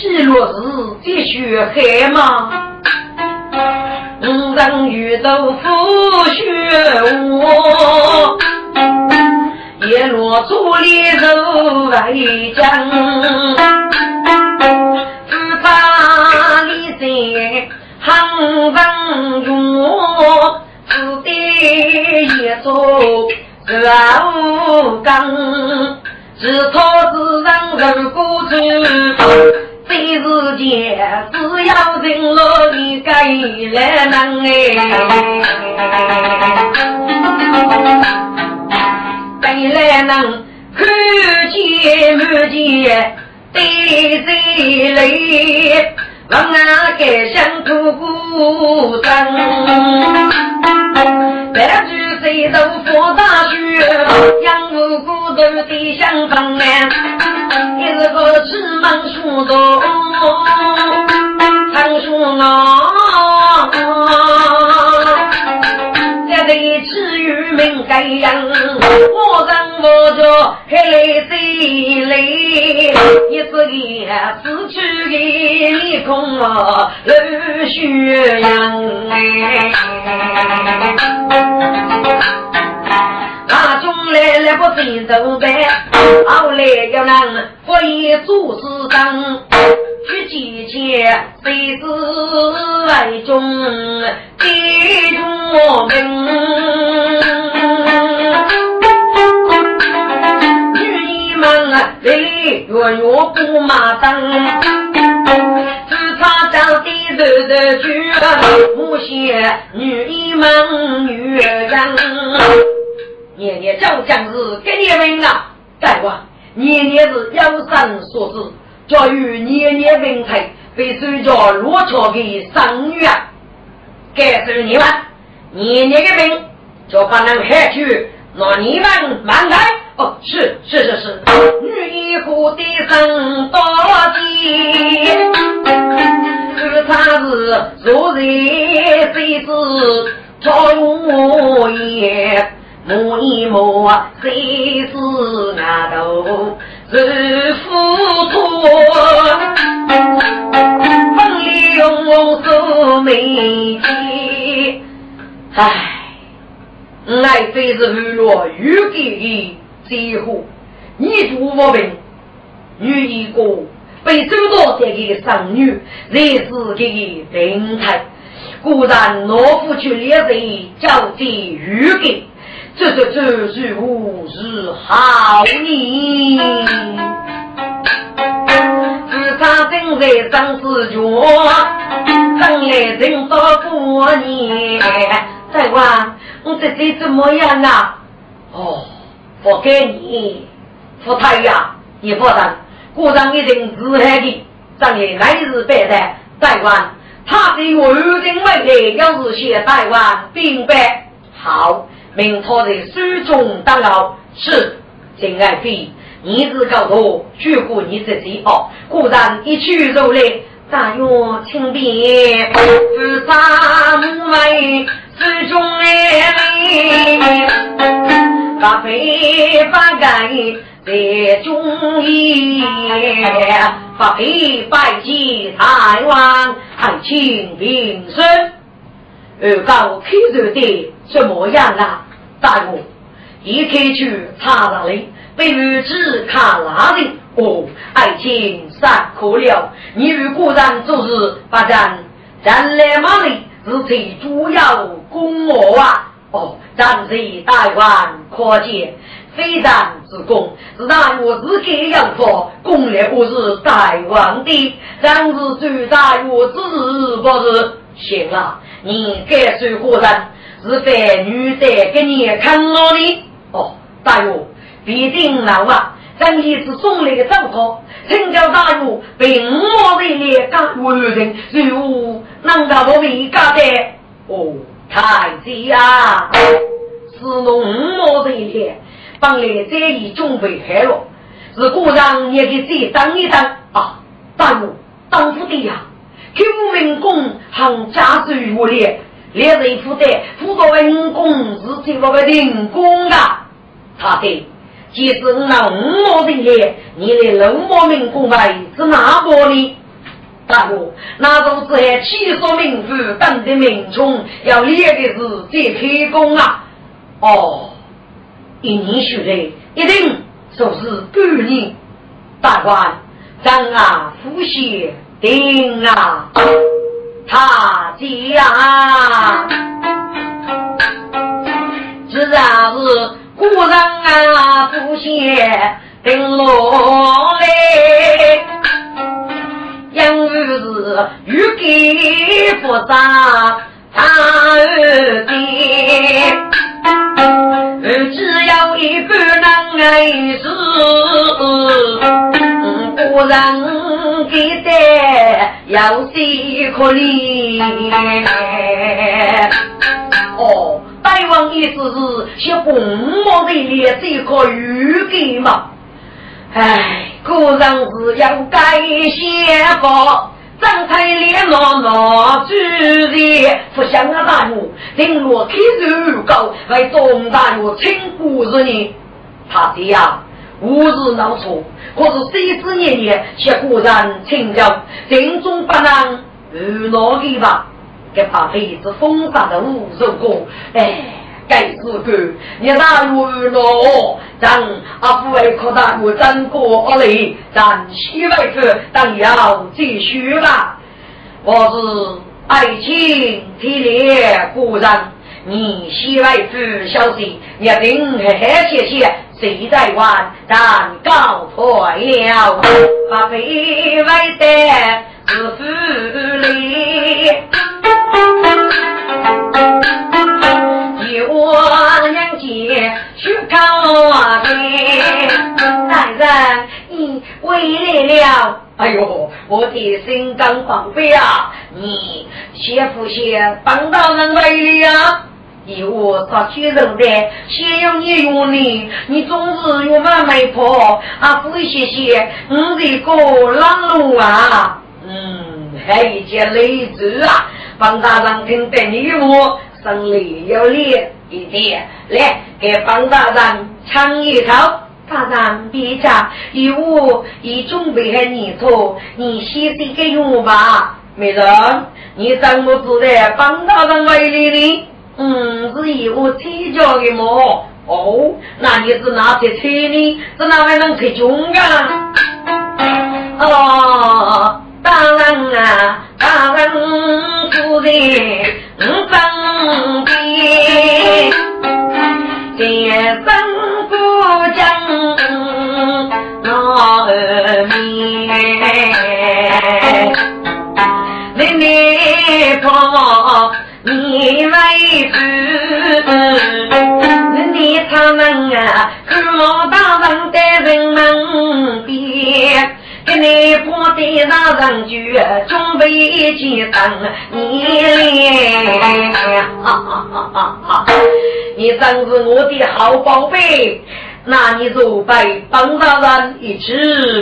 记录时继续害吗？五人遇豆腐血窝，叶落竹里肉外江，自把里在杭州用。此地一座是武冈，是草之人如孤舟。这世间只要人乐一个来能哎，来能看见满见对谁泪。让俺改想苦苦生，白驹谁都佛大学，养无辜都得想方案，一日个吃忙书多，常说我。一次愚民该样，我人我着还来谁来？一只眼死去的脸孔啊，流血样！大中来了不真走白，后来要让可以做事当。去几钱？谁知外中地中名？女儿们啊，来月月不马灯，只差找的头头去，不嫌女儿们女人。年年就将是给你们啊，大王，年年是有生所指。教育年年人才，被收叫罗桥的生女啊！该是你们年年的兵，就不能害去，那你们慢来哦！是是是是，女一户的生多吉，是他是昨日谁知朝夜。摸一摸，谁是那头是浮屠？风里用我做媒介，唉，爱妃是娱乐欲给的最后，你做我命，女一个被周到这个生女，才是这个人才。果然，老夫去列贼，叫这欲给。这这这是无是好年，自他正在张子权，等来等到过年。再问我这这怎么样啊？哦，不给你，福太呀，你不等，果然一定是害的。张爷来日拜的，再问他对我有定未来，要是写台湾明白好。明朝在书中当老是金爱妃，你是高头，举过你自己哦。果然一曲如来，大约清便，自杀母为书中来，发配发改在中医，发配拜祭台湾爱情平生。而高开头的什么样啊？大哥，一开去查那里，被女子看哪里？哦，爱情散可了。你如果然做事发展，咱来马里是最主要功我啊！哦，咱是大王可见，非常之功，是大我自己要做，功力不是大王的，咱是最大我之不是行了。你该说何人？是该女的给你看我的哦，大约必定老啊！咱也是送来的糟糕，请教大约并我为两家为人，如能够我为家的哦，太子呀！是侬我为了，帮来这一准备好了，是故让也给再当一当啊！大我当府的呀，救民工行家属无列，两人负担辅导民工是最我的人工啊！他的，即使那五毛的钱，你的六毛民工费是哪个呢？大哥，那都是还起诉民夫等的民众要列的是这开工啊！哦，一年学来一定就是半年。大官，张啊，呼吸定啊，他家，自然是古人啊，呼吸定落来。因为是欲给复杂，他儿的，只要一个人爱是，不人给的要谁可怜？哦，大王意思是小公母的脸这可预给嘛？唉。果然是要改写法，张开脸闹闹主人，不像啊大母，顶落开肉高，为中大我称故事呢。他的呀，无日闹错，可是岁岁年年却果然清教，心中不能无脑的吧？给他辈子风沙的无数个，哎。该是个，你哪有咯？咱阿父为扩大我真过而来，咱西外子当要继续吧。我是爱情体烈故人，你西外子小心一定嘿嘿谢谢，谁在玩？咱告退了，把被外的是负累。我娘姐去告的，大人你回来了。哎呦，我的心肝宝贝啊！你先不先帮到人来了？以我做举人的，先要你用你，你总是用完媒婆啊！不谢谢，你这个老路啊，嗯，还一件累赘啊！帮大人听得你我。胜利要练一点，来给方大人唱一套。大人别急，有我已准备好泥土，你先这个用吧。美人，你怎么知道方大人为你呢？嗯，是以我提交的嘛。哦，那你是哪些车呢？是哪位能推中啊？哦。大人啊，大人夫人身边，先生不讲那儿面，妹妹你为夫，你他们啊，看我大人在人们边。给你破的那人就准备一等你来，你真是我的好宝贝，那你就拜帮大人一起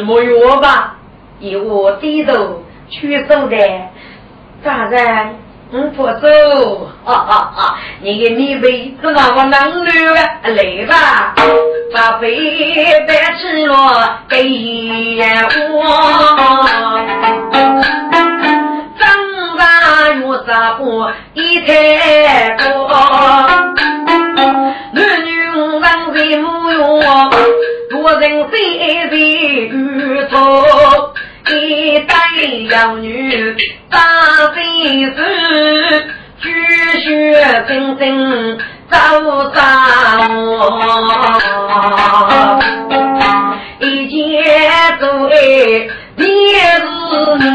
沐浴吧，以我低头去走的大人。嗯，不走，哈哈哈！你的米杯是那么能流啊，来吧，把杯摆起了给我。张大月啥不一太多，男女人为母用，多人谁为鱼头。一代妖女大飞子，举血纷纷走上我，一见走哎，也是你，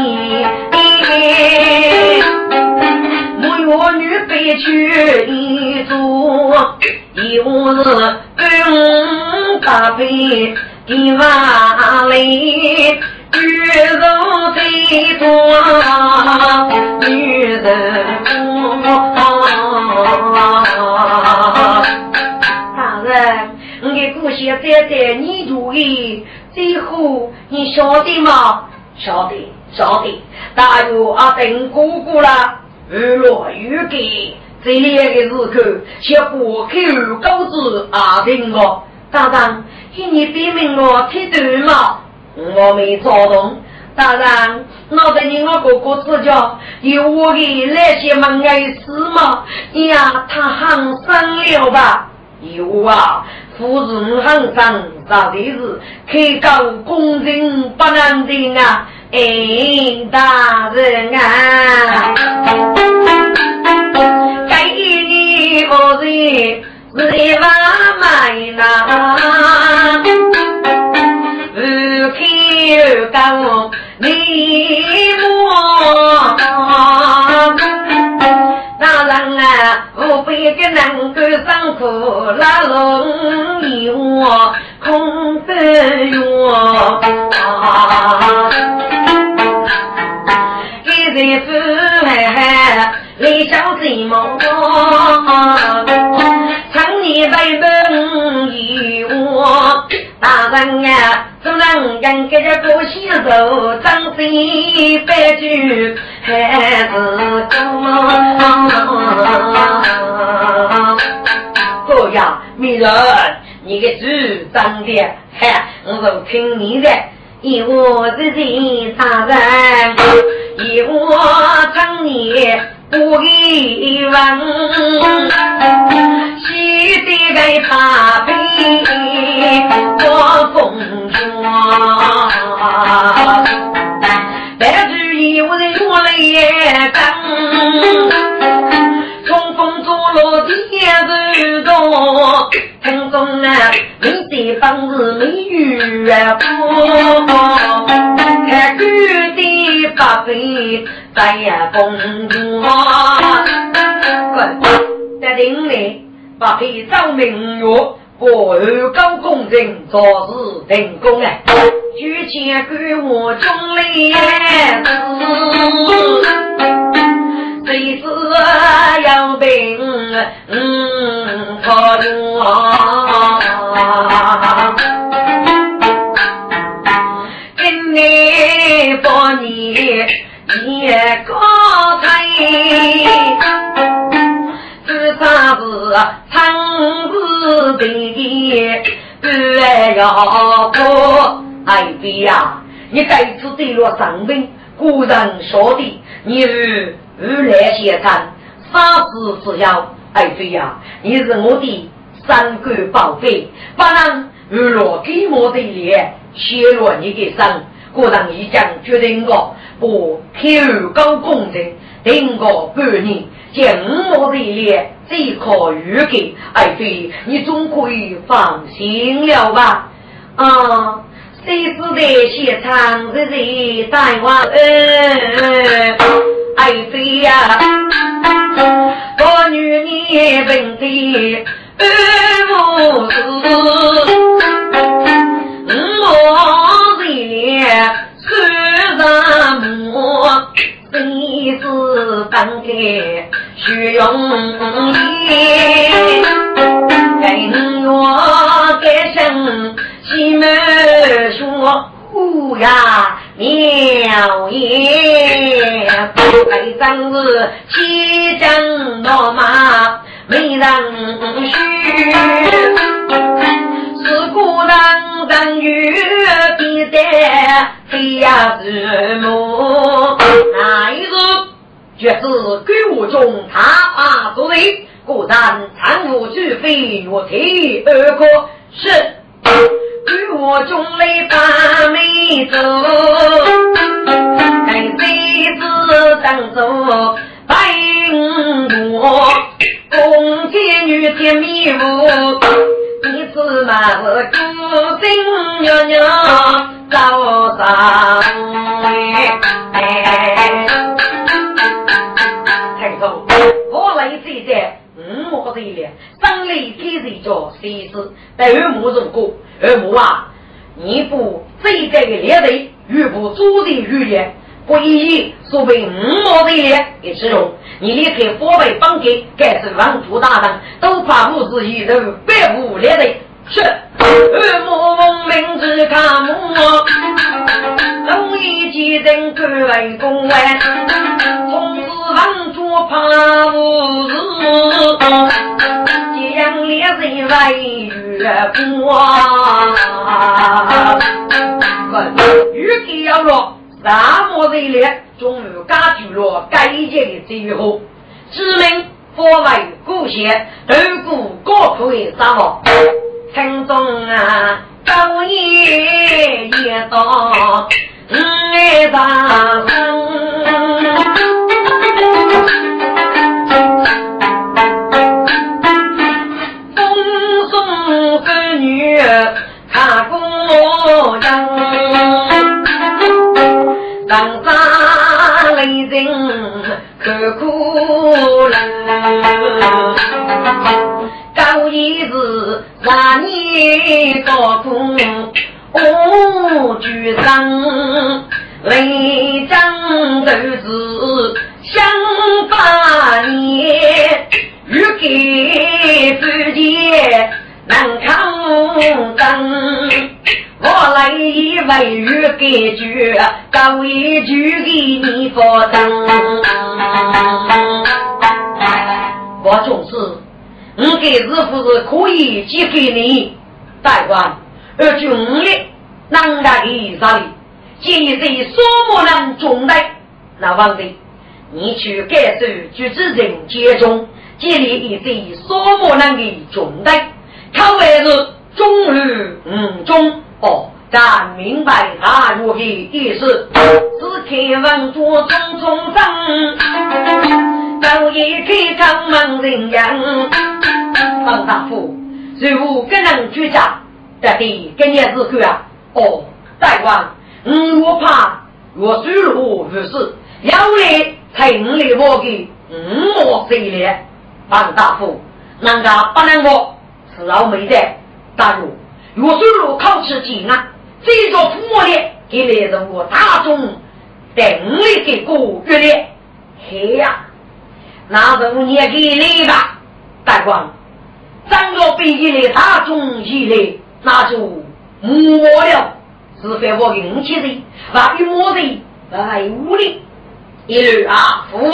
我女被娶一座，又是更大悲的万里。女人最多，女人多。大人，我的故乡在在你注意，最后你晓得吗？晓得，晓得。大约阿等姑姑了，日落雨给这两个日口，先过口高子阿等我。大人，请你别命我听对吗？我没找动。大人，脑袋你我哥哥指教，有我的那些门外事吗？呀，他很生了吧？有啊，夫人很生，啥的是开高公正不能定啊！哎，大人啊，该你何人？是一万买呐，开高你我，大人啊，我背个能够上苦拉龙一窝空得哟，一日不还理想寂寞。你为本与我，大人呀，只能跟这个过西走，张嘴白酒还是多。哥呀，美人，你的嘴长的，嗨，我都听你的，以我自己大人，以我称你。不一问，西的在茶杯我风霜，白日依我的我来干，冲锋坐落的日多，城中啊，你的房子没有啊，看狗的八辈。在风中，在林里把配照明月，过二高公正，做事成功啊！举钱给我中来谁知要病嗯可用也高才，至少是长子的不要过。哎爹呀，你该次对落上兵，果然说的你是如来仙参，杀子之妖。哎妃呀，你是我的三个宝贝，不能如落给我的脸，削弱你的身。果然已经决定过。我口高公正，定个半年，将我的脸最可预给爱妃，你总可以放心了吧？啊，谁知道现场日日带我恩，爱妃呀，我女你本的恩无私，谁是当给虚荣颜？跟我改声西门说，虎呀妙言，该真是七将落马没人须。是古人人与比的非呀子母，那一日绝是鬼屋中他把作为古人参悟俱非我体而过是鬼屋中来把妹走，在妃子当中白我公天女天迷雾。你子嘛是孤身娘娘走上哎，五毛这里，生来天生叫谁是？但二母如果二母啊，你不这在的列队，又不主人预言。不以所谓五毛的脸给使用，你离开宝贝帮给，该是王土大人，都怕不是一人百无列的。是。二母奉命之卡母，容易几人各为公安，怕无事，将烈人为月光。雨天要落，沙漠热烈，终于解决了该节的最后，知名。佛为故乡，头骨高可以沙漠。城中啊，高夜夜到五大山，人。刻苦了，高一是十年高苦，我举上雷张都是想把年，欲给自己难抗争。我来一位玉给句，搞一句给你发灯。我总是，我给师傅是可以寄给你，大官，而军力难大的啥哩？建议这什么人中的？那王的，你去感受举子人间中，建立一些什么人的中的？他为是中日五中。哦，咱明白他如何意思。只天文做匆匆生，早已开张门人样。王大夫，如何能居家？得的，今年日干啊！哦，大官，我怕我走路不是，要来才五来我给五毛谁来？王大夫，难道不能我是老妹的？大夫。若水路考吃紧啊，这座父母的给来人我大众等力给过月的，嘿呀，那就你也给来吧，大官，张罗北京的大众一来，那就没了，是非我运气的，那一摸的，那一屋里，一路啊，父母，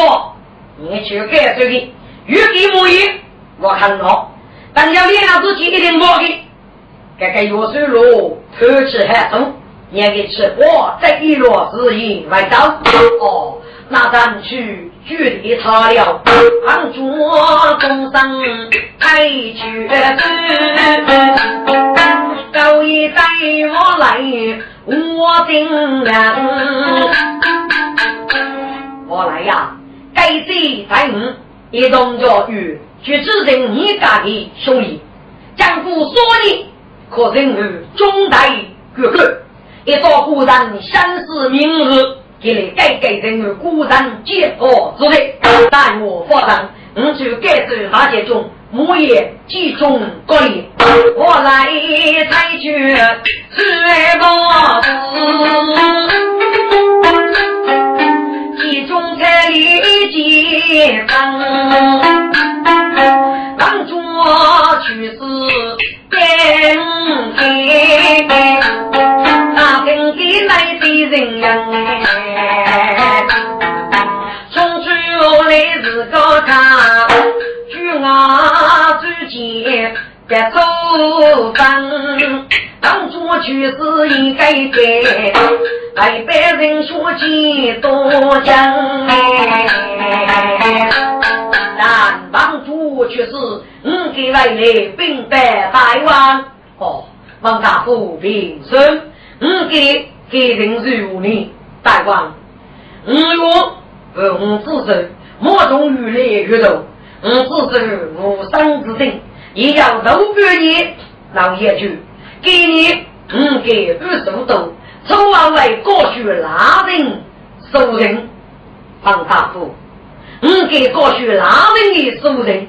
你去干这个，越给莫赢，我看到，但要练了自己一定莫给。这个药水路偷吃还重，你给吃我这一落是因为刀。哦，那咱去举例他了，帮助工商开绝子，高一带我来我定人，我来呀，该罪在五，一动作与去指定你家的兄弟，将夫说你。可认为中代哥哥，一到古人相思明日，给你改改人为古人解脱之类。但我发生，我就改走大街中，木业集中各里，我来采取水包子，集中彩礼结账，当作去世。天天，那天给来的人呀，从出来是个他，举我之间别走分，当初就是应该给，来别人说起多讲哎，但当初却是。我给外来兵败大王，哦，王大夫平身，我给给人如你大王，我若不自首，莫中雨来越多，我自首无生之定，也要都给你老爷去，给你我给二十五斗，从往为过去拉人收人，王大夫，我给过去拉人的收人。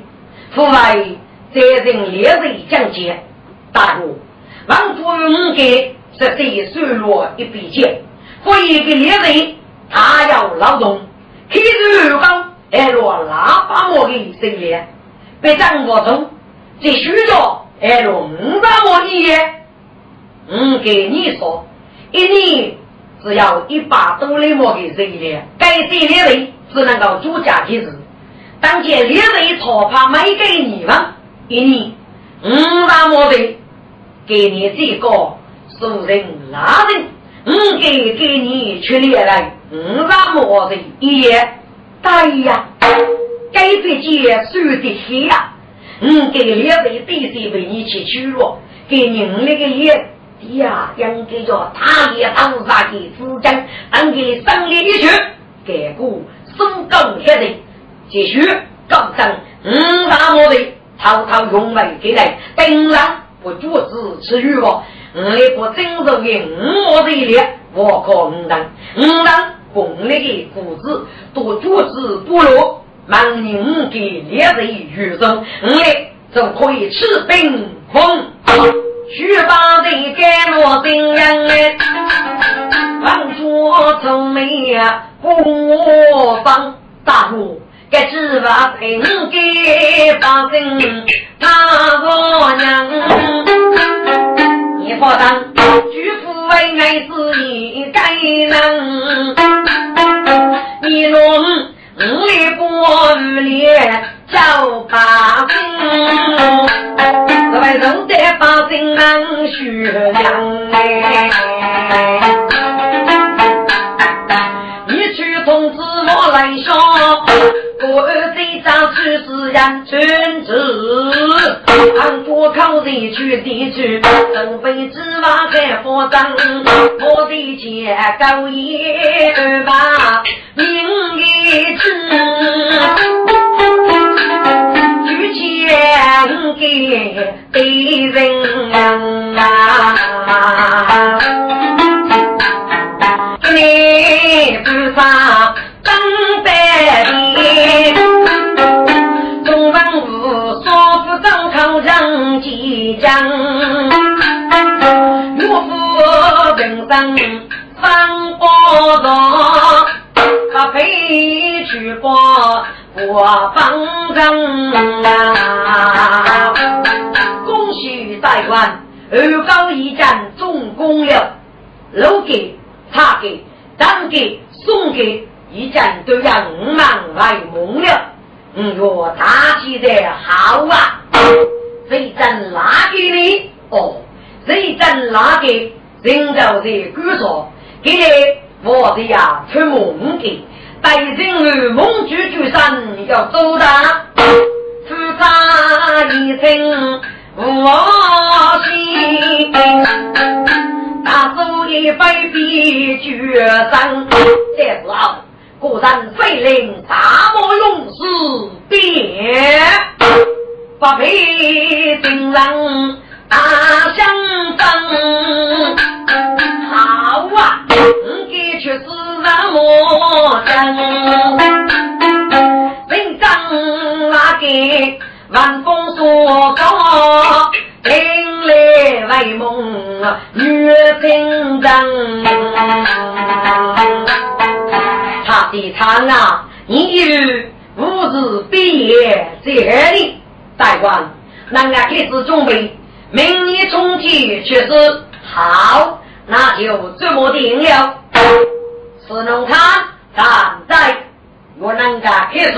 父为在人烈日讲解，大哥，王夫人给是对收入一笔钱雇一个猎人，他要劳动，开始后还落喇叭磨的生意，被张国忠在许多哎喽，五百毛一耶？我给你说，一年只要一百多两毛的税了，该这两位只能够主家的事。当前两位钞票没给你们，一年五百毛的，给你这个熟人拉人，我给给你去列来五百毛的一夜。对呀，该笔钱收的钱呀，我给两位弟弟为你去取了，给您那个也。呀，应该叫他也当杀的资金，当给胜利一去，给股松更下的，继续高升五大毛的，滔滔用为给来，定然不阻止吃鱼哦。我那不真受的五毛的力，我靠五当五当共力的股子都阻止不落，万年给烈日雨中，我嘞就可以吃冰风。须把的盖落冰人哎，王卓从没呀不放大路，该只把平给放进那个娘。你放心，举夫为爱是一该人，你弄五里波里叫八公。为人在百姓能学娘哎，你去通知我来说，我儿子长出是人君子，俺多靠人去地去，准备芝麻开火张，我的姐高一把名一字。献给敌人将，岳父本身三宝上，他配去过。我方正啊！恭喜大官，二高一战总攻了，楼给、他给、当给、送给一战都要五万来蒙了。嗯哟，大气的好啊！这阵拿给你哦，这阵拿给人家的官说，给你我的呀出蒙给。待人儿梦句句山要走大，自杀一生无心，大手一百笔绝山，这是啊，果然非令大漠勇士别，不配定人大相争，好啊，你却是。那么真，人长那个晚风所高，听来为梦女情真。他的唱啊，你有五日毕业在里，大官，那俺开始准备，明年春天却是好，那就这么定了。只能看站在我能够开始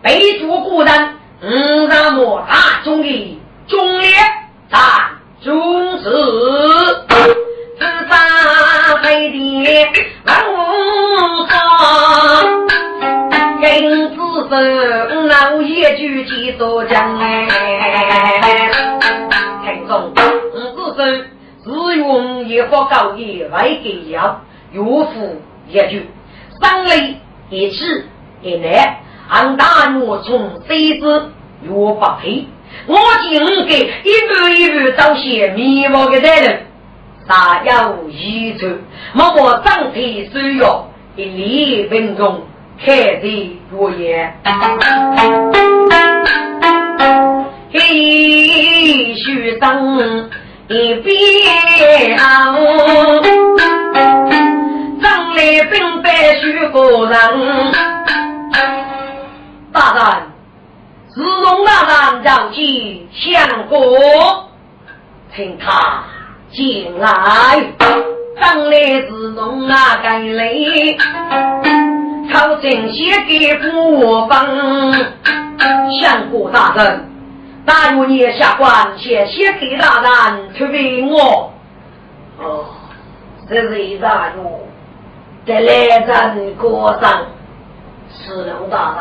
背住古人五让我大中的忠烈战忠士，自杀飞的万无双，跟子孙老也举起左将哎，听众五子孙自用一副高义来给要岳父。一句，三雷一起一来，俺大怒从谁子若不配？我今给一步一步找些迷茫的人，大有遗传，莫过张天虽要一礼分钟，开得如烟。嘿，须等一边。来兵败许个人，大人，自从大人召集相国，请他进来。当来是侬啊，该来，朝廷写给国方，相国大人，大如你下官且写给大人去为我。哦，这是一大如，在来人国上，是龙大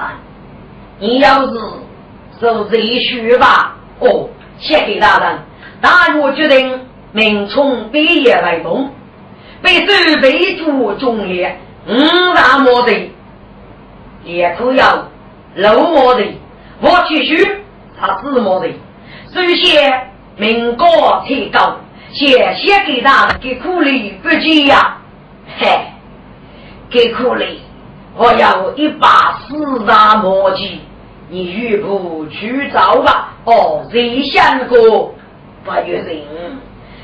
人，你要是受这许吧？哦，写给大人，大如决定明从毕业为梦。被周备主中列五大魔的，也可要六魔的，我继续他四魔的。首先，民国提高，谢谢给他给苦力不急呀，嘿，给苦力，我要一把四大模机，你欲不去找吧？哦，谁想过不约人？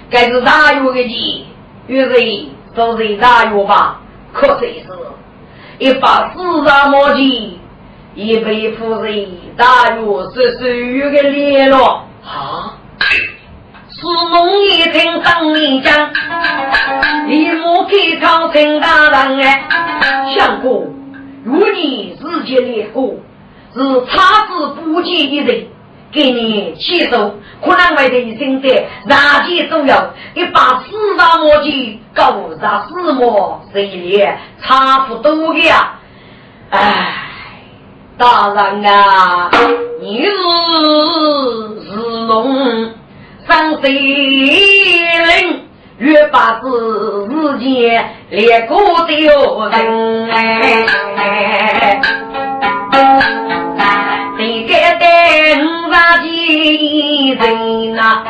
该是大约的机。于是都是大药吧，可真是，一把四大魔剑，一杯夫人大药是属于个联络啊！是梦一听当面讲，立马开朝陈大人哎，相公，如你自己列过，是差之不及一人。给你起手，可能为的一生的燃气都要一把四大魔剑，高杀四魔，谁也差不多的呀！哎，大人啊，你是是龙三岁人，越把子日间连过的哟人哎。谁敢带五杀几人呐？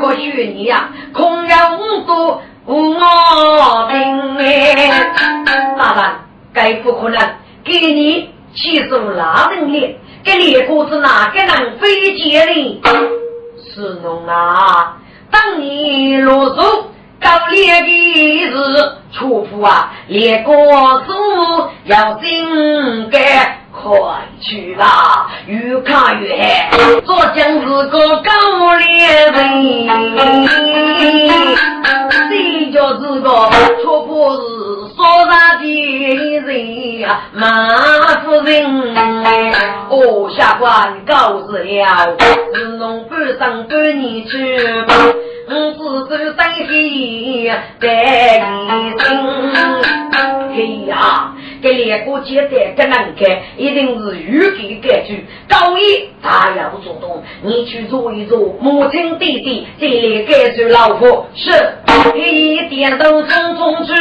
可许你呀，空有五多无毛病哎！大人，该不可能给你起诉哪人脸？给列国子哪个人飞接的？是侬啊！当你落手搞列的是错付啊！列国子要真该。快去吧，越看越黑。左将是个高脸人，谁叫是个错不是说啥的人啊？马夫人，哦，下官告辞了，是侬半生半年去吧。我只手担心在你心，嘿呀！给两个接待更难看，一定是预给改句。高一他要做动，你去做一做，母亲弟弟这里改句老婆是一点都匆匆去，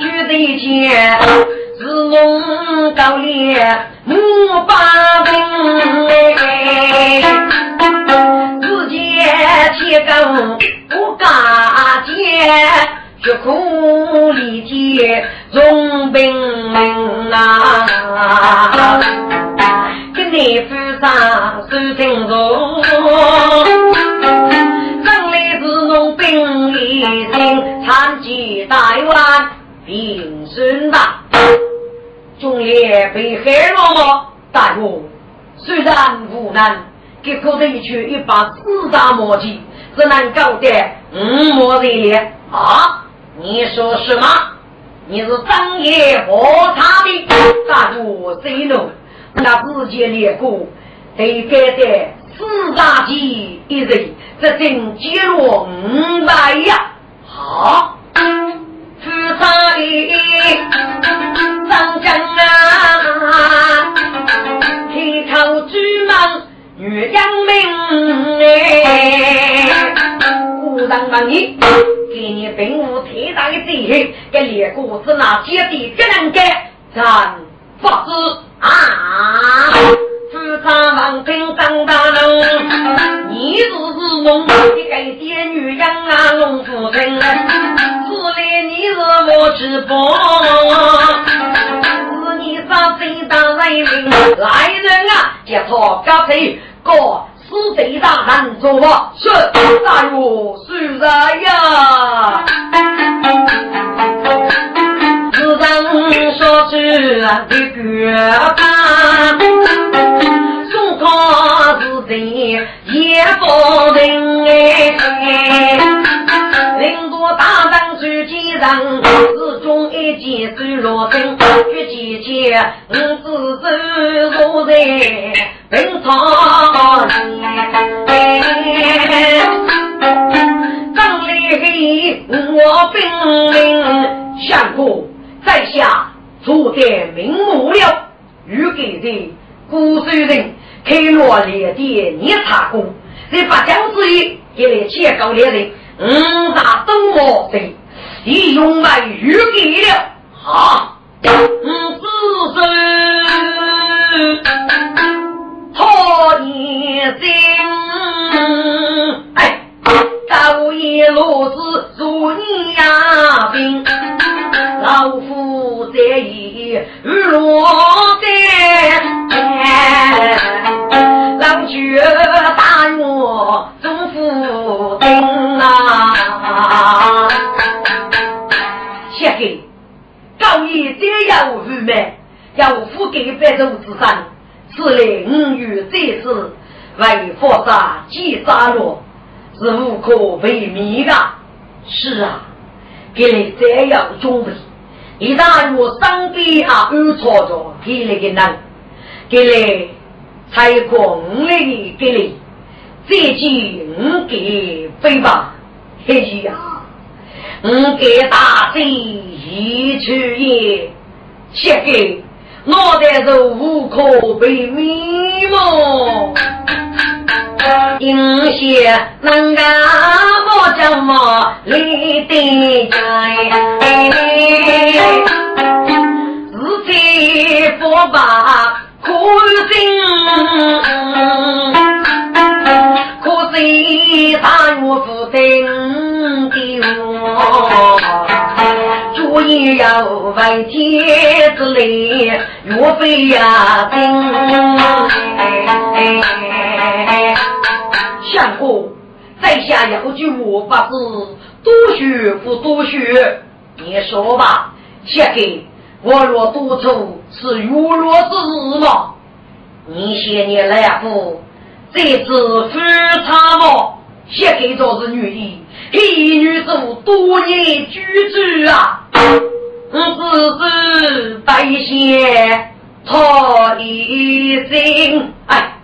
举得见是龙高烈母把兵，只见铁钩不敢接。血苦力竭，重兵啊！今年府上收听从，生来是农兵一心，参见大王平顺吧。中烈被害了，大哥虽然无能，给可得去一把四大魔剑，只能搞得五魔人脸啊！你说什么？你是张爷和他的，大主谁弄？那自己列过，得该的四大吉一人，这真揭露五百呀！好，你。给你并无太大的罪行，给列国子那姐弟不能干，咱不知啊！自参王平张大人，你是是农一个爹女人啊，农夫人，自来你是我之宝，是你上最大人民来人啊，接他干脆过。是贼大胆做恶是。大我是啥呀？自人说出的歌吧，康是贼也不认哎，上去几人，是中一件水落身，举起剑，五子手坐在平草前。张立我兵临，相公在下做得明目了，欲给的孤水人开罗列的你查过，在八将之一，一来切高猎人。五大东我的，已用来预给了。好，五子孙，好一心。哎，高一路子如你呀兵，老夫在意落在，老绝州之上，此来五月这次为佛杀几杀戮，是无可为灭的。是啊，给你这样准备，一旦我身边啊有错着，给你个人，给你才公里给你，这句五给飞吧。嘿呀，我给大贼一去也，写给脑袋是无可被迷蒙，有些能干我怎么立得在？自己不把苦心。大岳父等的我，我也要为天子立，岳飞呀定。相公，在下要句我不知，多学不多学？你说吧，写给我若多愁是月落之日吗？你写你来不？这次非常么？写给着是女的，黑女主多年居住啊，我只是白写他一心，哎，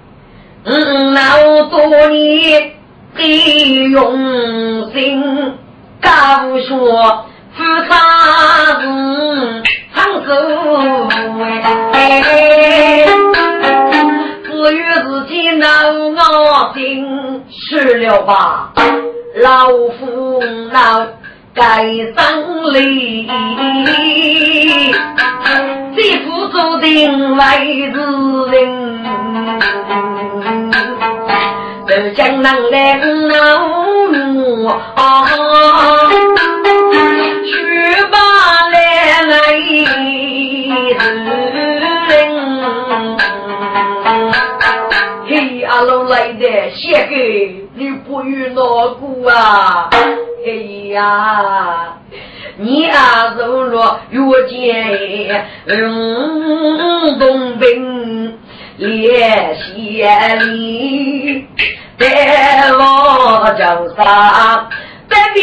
嗯，老多年的用心，告说夫差是长寿哎。至于自己能我心去了吧，老夫老该生理，这副注定为子人，这江南来老母啊，去吧来来龙来的，写给你不与老姑啊！哎呀，你啊走了遇见龙东兵列县里，在我脚上得比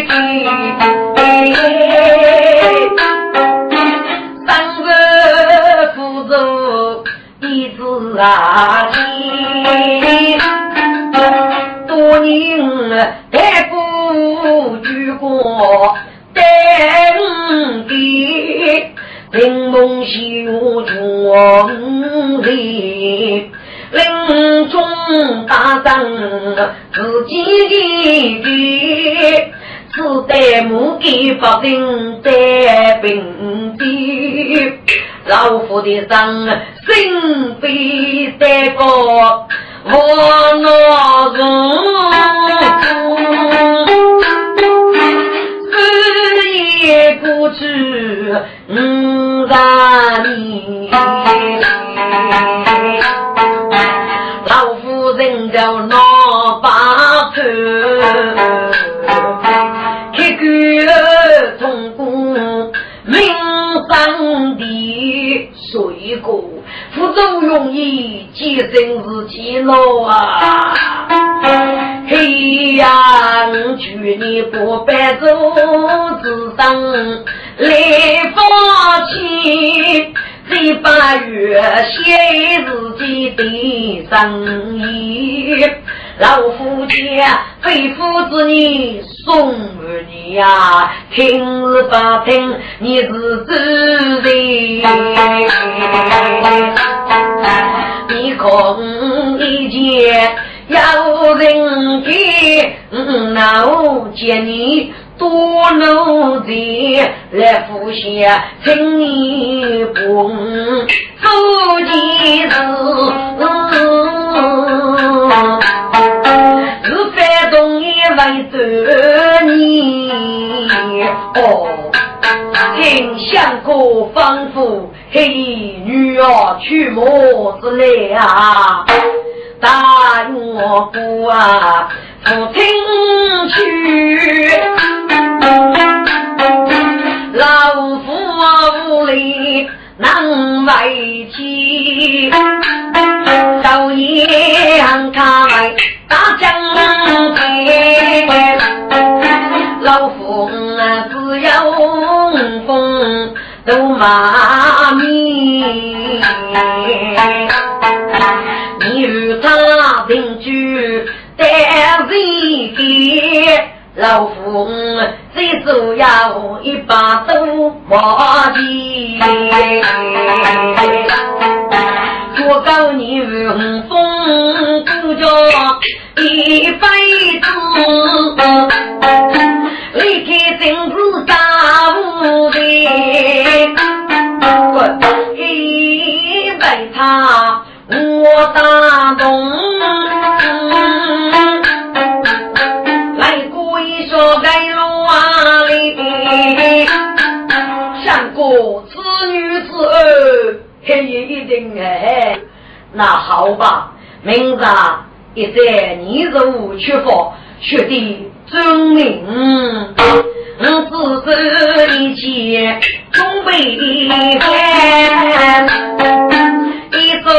比，三个辅助。弟子啊，多年带过举过等的，临梦修庄里，临终大仗自己的，只得母给百姓带兵的。老夫的人心非得过我老人，日夜不知五十年。老夫人叫老副作用易，几生是几老啊？嘿呀，想去你不白走之上来放弃。这把月写自己的生意，老夫家非夫子你送儿你呀，听是不听你是自人，你空一见有人给，那我见你。多努力来复习，请你不做件事，也为着你。哦，听相公吩咐，嘿，女儿去么子来啊？答应我不啊，父亲去。老夫无力难为妻，昼夜开大将军，老夫只有风都骂你，你与他定居单位的。老夫最主要一把都忘记，我打动。说该哪里？相公，子女之儿，嘿一定哎。那好吧，明日一在你入去佛，学的尊名。我只是一切准备好，一走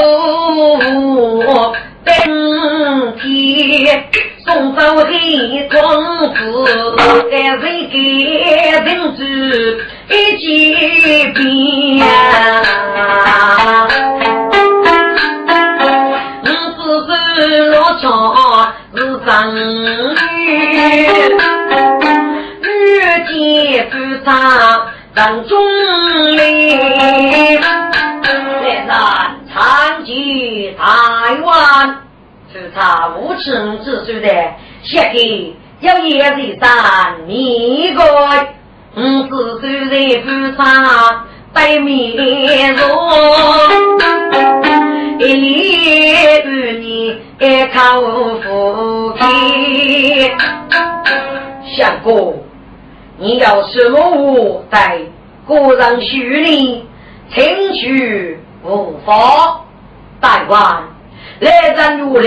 登天。送走的公子，在人给人知一几遍。我只是落场是真女，遇见不差人中人，来长居台湾。就差无情之手的，写给要叶子山你个，五子虽然不差对面若，一年半年爱靠夫妻。相公，你要什么话在个人许里，请去无妨，大官。来人如来，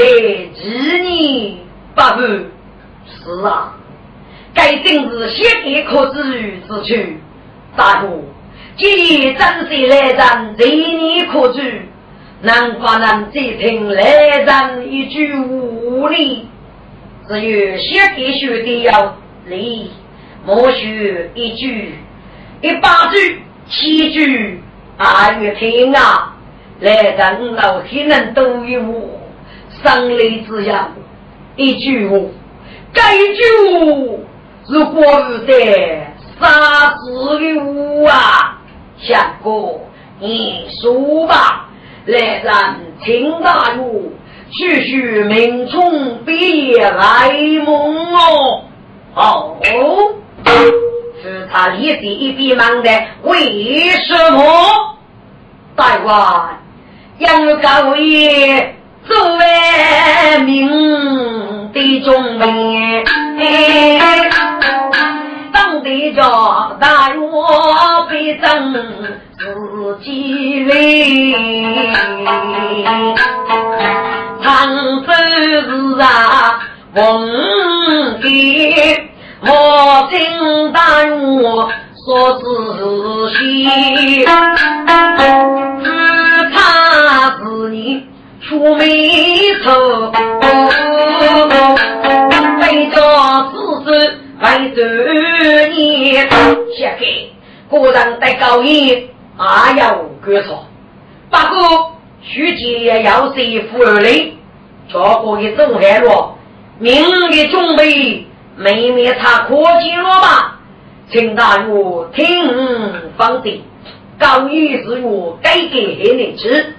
几年不还？是啊，该正是先给可知遇之处。大哥，既然真是来人，这年可知，难怪能接听来人一句无礼。只有先给学的要礼，莫学一句、一百句、七句，二月听啊！来人老天人都有生理之样，一句话，该句话，如果是在杀子的话啊，相公你说吧，来人听大路，徐徐命中毕业来梦哦，哦，是他立第一笔忙的，为什么？大官。杨高爷作为明的中年，当得着大我必争自己位，长寿是啊问的，我听大我说自心。是你出眉头，背着自尊下给果然得高音，还要歌唱。不过徐杰也要随夫而来，这个一种海路，明日准备妹妹查科技了吧？请大约听方的，高一是我该给黑人吃，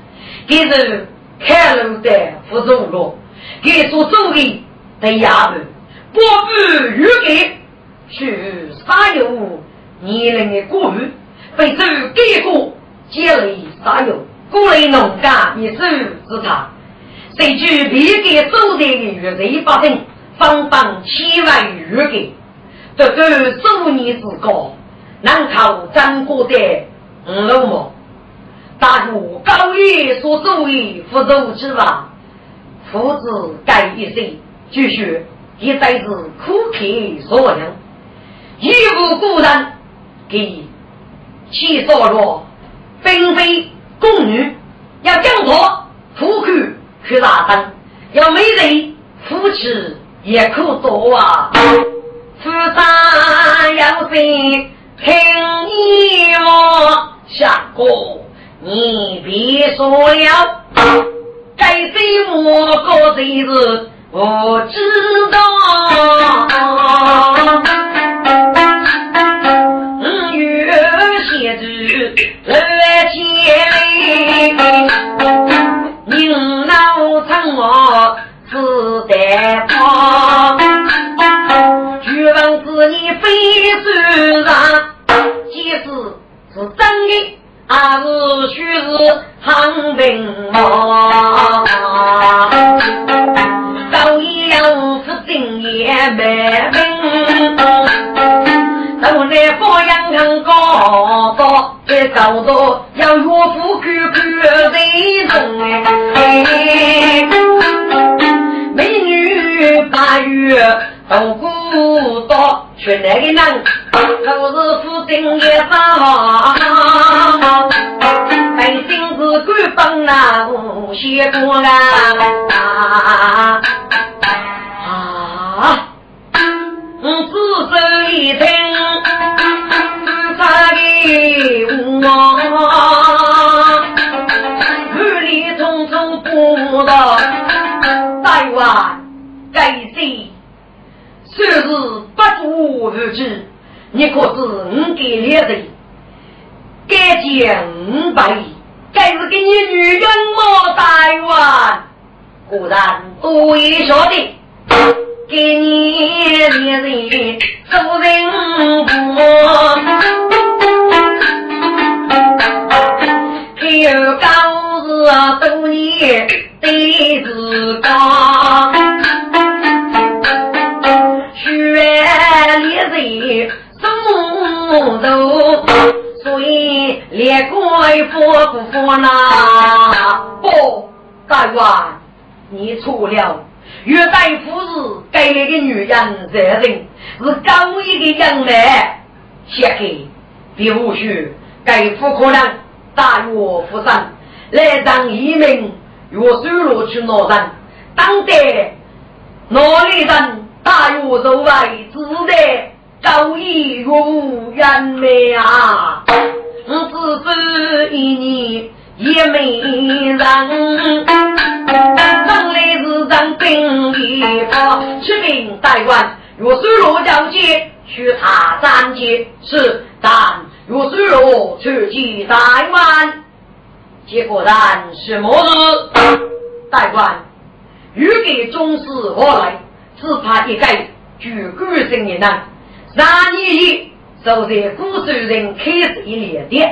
给人开路的副总了，给所周围的衙门，不必预给。去撒油，年龄的过于被这给过接雷撒油。古来农家一手之差，谁知别给周代的月岁百姓，方方千万余个，这个数年之高，难靠张国的五楼么？大如高爷所作为福州之王，父子该一生，继续一代是苦刻所养，一无故人给起少了，并非。宫女要讲座，夫婿去打灯，要美人夫妻也可多啊。夫三要心听你我，下哥你别说了，该谁我个谁是我知道。您老称我自得跑，非算上，即使是真的，还是虚是唐兵马。高阳是今夜没兵，都来保养很高高。在高头要岳父看看人生哎，美女八月都孤单，却那个人都是夫丁也少，百姓是官帮那无些多啊啊，我只手一听。他的我，日里匆匆不到台湾，该谁？虽是不足日知，你可是五给两人？该讲五百，该是给你女人么？台湾果然我也晓得，给你两人做人不。有高日多年的时光，烈人松头，所以连官不不服啦。不，大元，你错了。岳大夫是给那个女人责任，是高一的人来写给，并无需该夫可能。大岳夫人来让一名岳水路去拿人，当得哪里人大岳作为只得高义岳无人美啊！我只是一年也没人，本来是让兵一发，去兵台湾岳水路交接去查战节是但。若水路出去台湾，结果然是末日。台湾欲给中士何来？只怕一个具个性的人。三年里，就在古州人开始一列的。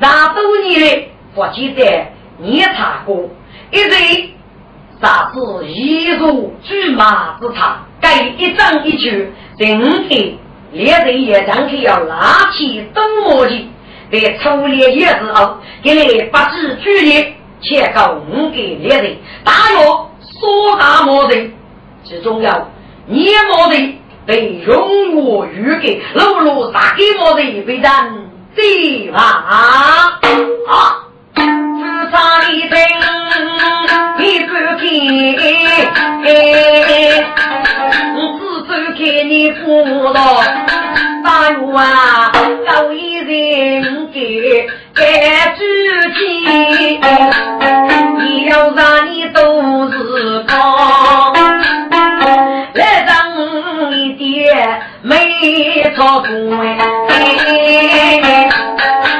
三多年来，不记得你查过。一人啥子一如巨马之长，该一张一句，人体。猎人也上去要拿起东磨去，在初猎夜之后，给你八字距离，切告五给猎人，大约说大魔人，最重要，捏魔人得容我鱼给露露打给我的一杯，对吧？啊，自杀的灯，你不给，我自走给你不了，大约啊，都一人给。给主妻，你要让你都是高。元朝中，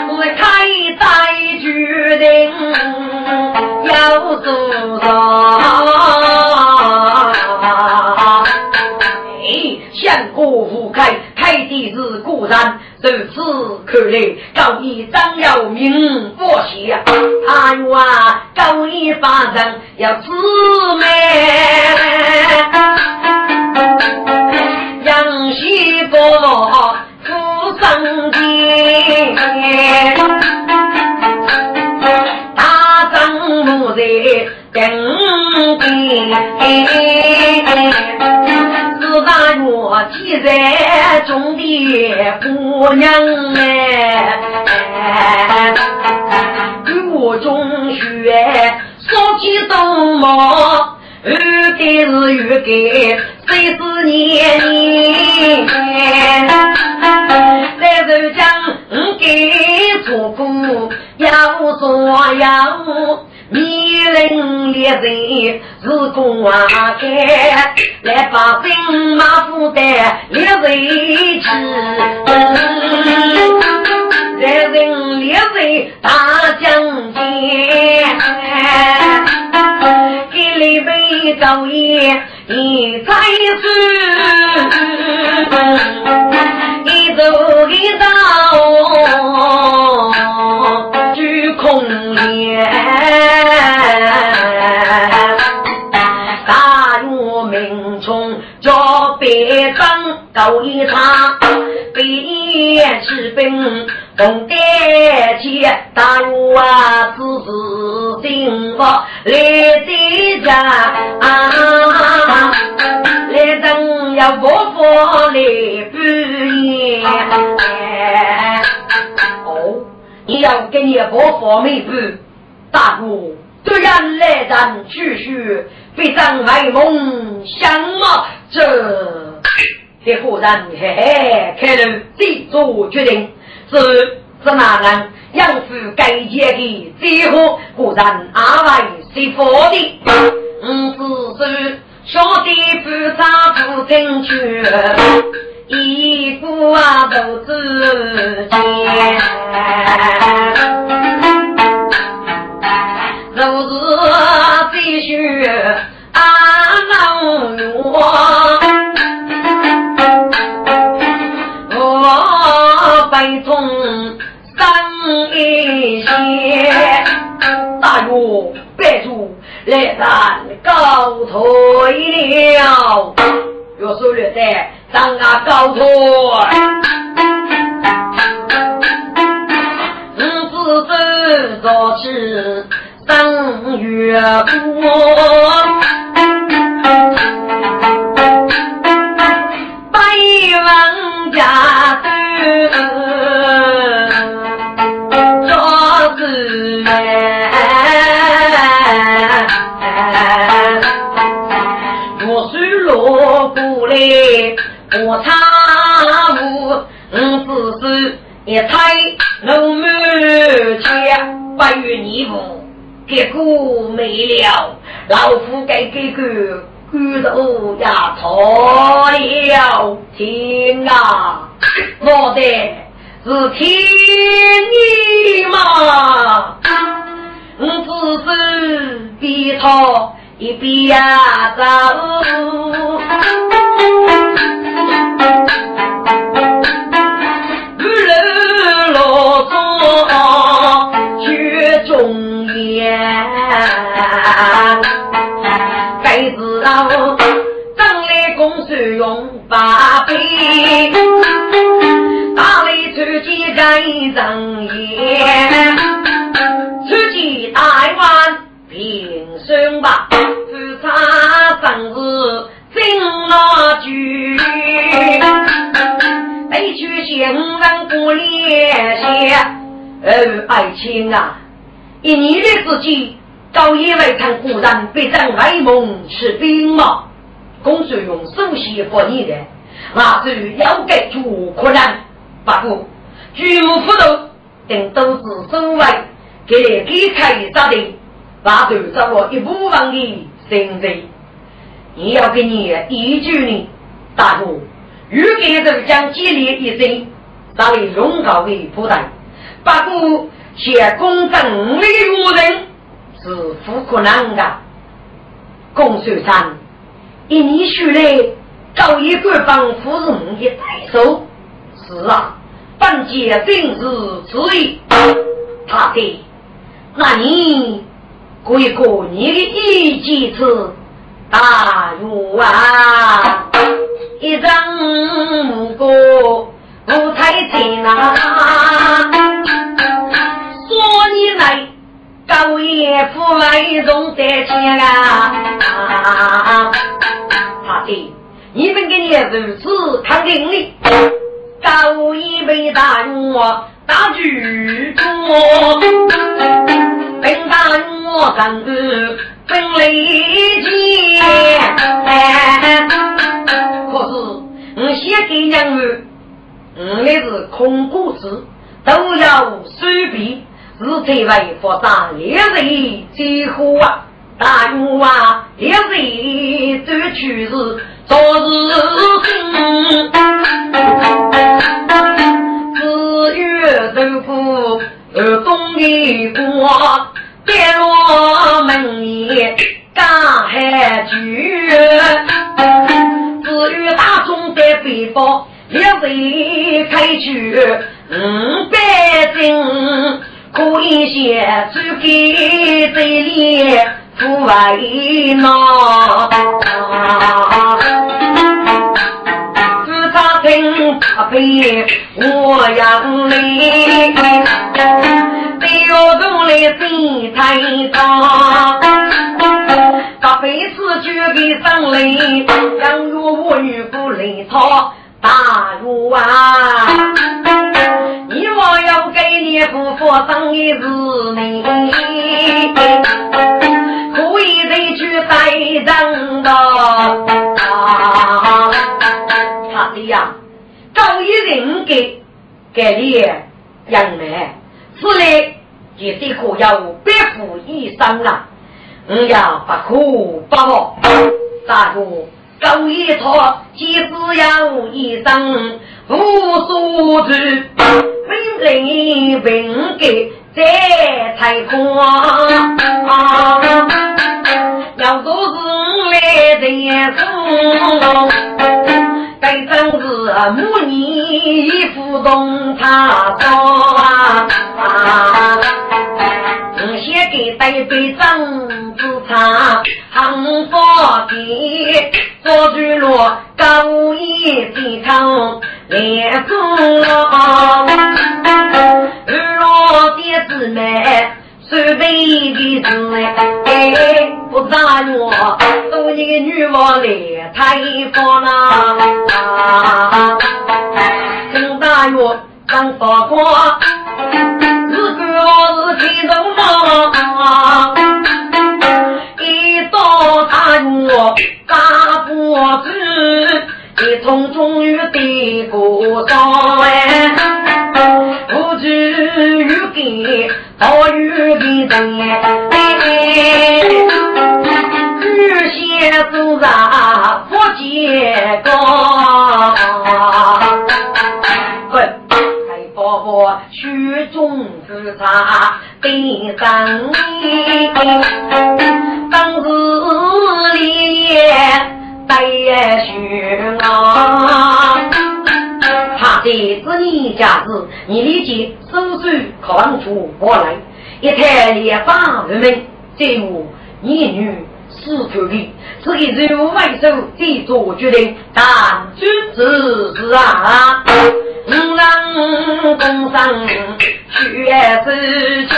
我开在决定要做啥？哎，相国福开，开的是果然。如此看来，高义张有名不邪。他愿高义发人要自美，杨希国富生金，大张目在登顶。大月记在中的姑娘哎，我中学说起东毛，二的是预给谁是年年，在浙江给做苦要做要。迷人猎人是公啊开，来把兵马负担猎人去，猎人猎人大将军，给李备造业一再次，一走一道。空言，大岳名从叫别张高一场，别士兵同得起，大岳啊，自是定法来的家，来等要我佛来不言。哦。你要给你伯父妹子，大哥突然来战继续，非常爱梦想嘛？这这果然嘿嘿，开了这做决定，是是哪人养父该结的最后果然阿外是佛的，嗯，只是晓得不咋不正确。一步啊都自见，个骨头呀错了，天啊，我的是天意嘛，我只是边逃一边呀早。该知道张来公孙用八倍，大雷出击该正言，出击台湾平生吧，自差生日。真那句，悲曲先人不联系。呃，爱卿啊，一年的时间，到野外看古人被张爱梦吃兵马。公孙用首先不你的，那是要给主可能。不过，举无斧头等都是守卫，给给开杀的，那就掌握一部分的行政。你要给你依据呢，大哥，欲给人将激烈一生，作为龙高为铺台，不过写公正的愚人是不可能的。公孙山，一年学来搞一个帮夫人的代手，是啊，本节正是之意。他的，那你过一过你的一几次大儒啊？一张五个五彩钱啊，说你来高爷府来用得钱啊！他的，你们给你如此看定力，高爷为大我大举国，本大我三子本雷剑。可是，我写给娘儿，我那是空谷子，都要收笔，是这位佛长烈日最火啊！大勇啊，烈日最去是昨日生，子月豆腐而东一过，跌落门里赶海去。至于大众的北方，一位开去五百斤，可以写出给这里富为闹。自他听他背我养泪，不要动来心太大。把辈子就给生来，养育我女不雷操大儒啊！你我要给你夫妇生一子女，可以得去带人的。他的呀，高一人给给你养来，此类绝对可要百富以上了。我要不哭不乐，大哥高一套，即使有一生无所住，本领本给再才光，要都是来的苦，该真是母女不动他啊。我先给带杯张子茶，红发的做句落高一的唱连中了，二老的姊妹随便的子哎，不咋我做你个女王来太方了，陈大月张发光。我是天中王，一到大我大不知，一从终于得过上哎，不知遇给到遇的人哎，日些走上不见光。我雪中之茶对上你，当日里带雪啊！他的子女家子，你立即收手扛出过来，一台连发人们，最后一女四头里，是一人物外手再做决定，但君子是啊。五郎共上血之中，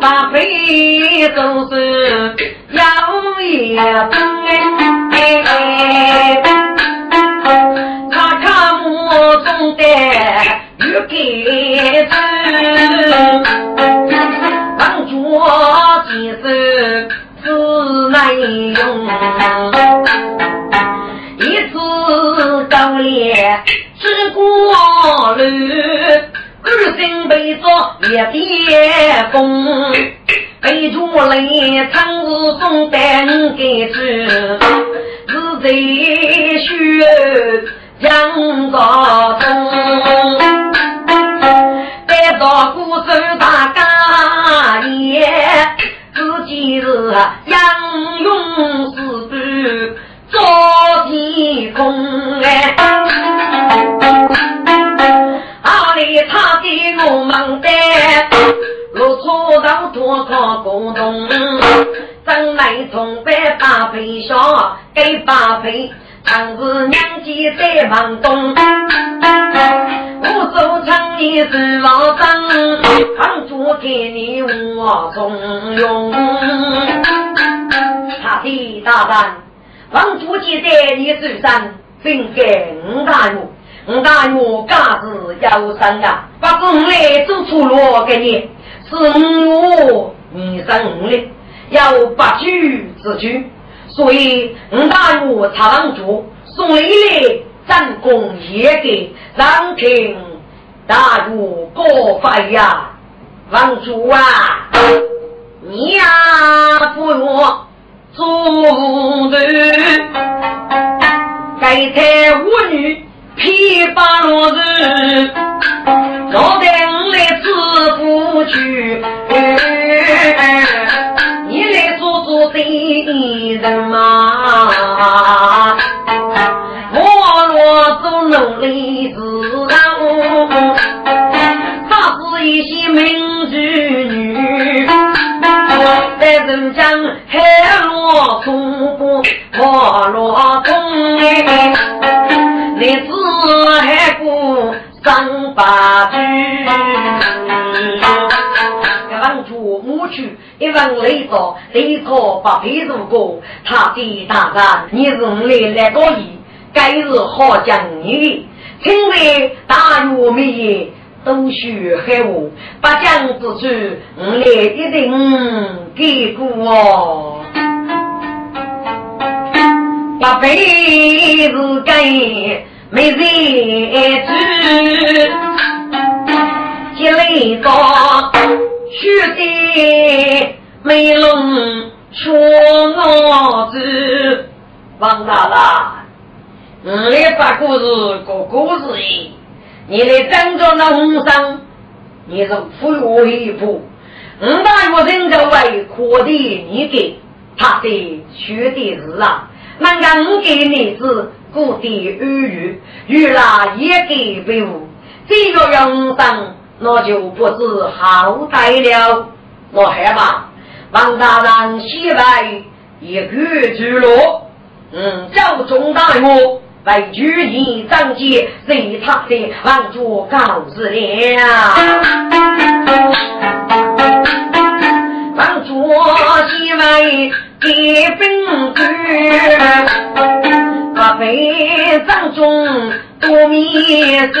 八辈都是要也分，他看我中的玉给子，是内容，一次高烈之过路，二心被捉也跌风，背着来，长日送灯给去，是在学江高我重用。他的大胆，王主记在你手上，分给五大元，五大元价值有生啊，把公来做出路给你。是我你生五的，要八九之举，所以五大我查王主送礼来战功也给让听大如过分呀，王主啊，你呀不我做人，该才我女。琵琶落日，我带我来知府去。你来做做的人嘛？我若做奴隶是当，他是一些民居女，在人间海落土不破落东你只还过三八句，一问主母去，一问雷子，雷子把配如果他的大人，你是来来多疑，该是好讲你，请来大玉米都需害我，不讲之处，我来一定给过哦。八辈子给没人知，积累到学的没龙说我子，王大大，你来把故事个故事，你来张着那红裳，你是富我一步，五大月人的为可的你给他的学的是啊。那个我给你子故地安语，原来也给别物，这个用上那就不知好歹了。我害怕王大人西来一个之路，嗯，赵忠大我为举义张杰，随他的王佐告辞了。王主西来。一分居，八辈当中多面子。